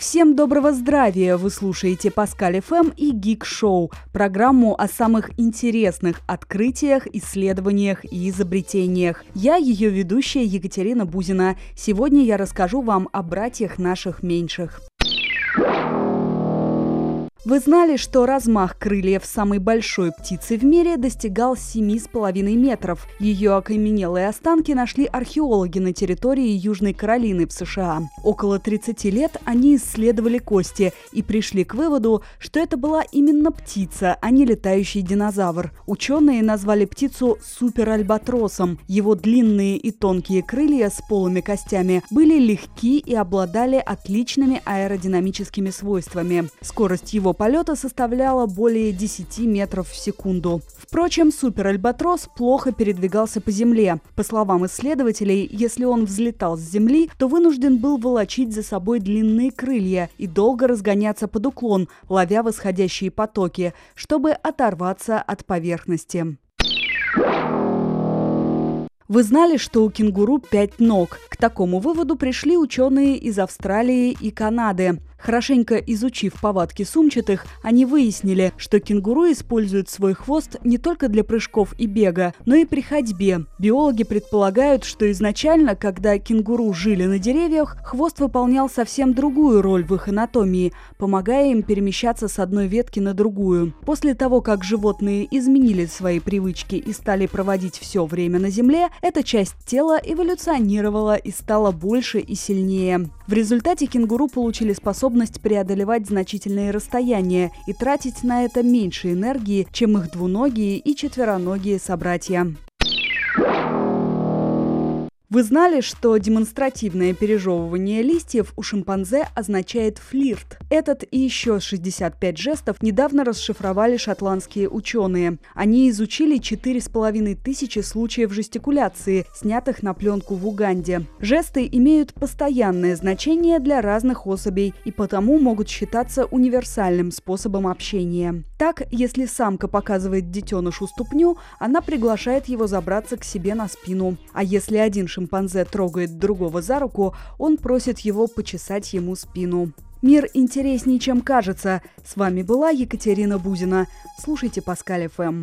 Всем доброго здравия! Вы слушаете Паскаль ФМ и Гик Шоу, программу о самых интересных открытиях, исследованиях и изобретениях. Я ее ведущая Екатерина Бузина. Сегодня я расскажу вам о братьях наших меньших. Вы знали, что размах крыльев самой большой птицы в мире достигал 7,5 метров. Ее окаменелые останки нашли археологи на территории Южной Каролины в США. Около 30 лет они исследовали кости и пришли к выводу, что это была именно птица, а не летающий динозавр. Ученые назвали птицу суперальбатросом. Его длинные и тонкие крылья с полыми костями были легки и обладали отличными аэродинамическими свойствами. Скорость его полета составляла более 10 метров в секунду. Впрочем, супер-альбатрос плохо передвигался по земле. По словам исследователей, если он взлетал с земли, то вынужден был волочить за собой длинные крылья и долго разгоняться под уклон, ловя восходящие потоки, чтобы оторваться от поверхности. Вы знали, что у кенгуру пять ног? К такому выводу пришли ученые из Австралии и Канады. Хорошенько изучив повадки сумчатых, они выяснили, что кенгуру используют свой хвост не только для прыжков и бега, но и при ходьбе. Биологи предполагают, что изначально, когда кенгуру жили на деревьях, хвост выполнял совсем другую роль в их анатомии, помогая им перемещаться с одной ветки на другую. После того, как животные изменили свои привычки и стали проводить все время на земле, эта часть тела эволюционировала и стала больше и сильнее. В результате кенгуру получили способность преодолевать значительные расстояния и тратить на это меньше энергии, чем их двуногие и четвероногие собратья. Вы знали, что демонстративное пережевывание листьев у шимпанзе означает флирт? Этот и еще 65 жестов недавно расшифровали шотландские ученые. Они изучили 4,5 тысячи случаев жестикуляции, снятых на пленку в Уганде. Жесты имеют постоянное значение для разных особей и потому могут считаться универсальным способом общения. Так, если самка показывает детенышу ступню, она приглашает его забраться к себе на спину. А если один шимпанзе шимпанзе трогает другого за руку, он просит его почесать ему спину. Мир интереснее, чем кажется. С вами была Екатерина Бузина. Слушайте Паскаль ФМ.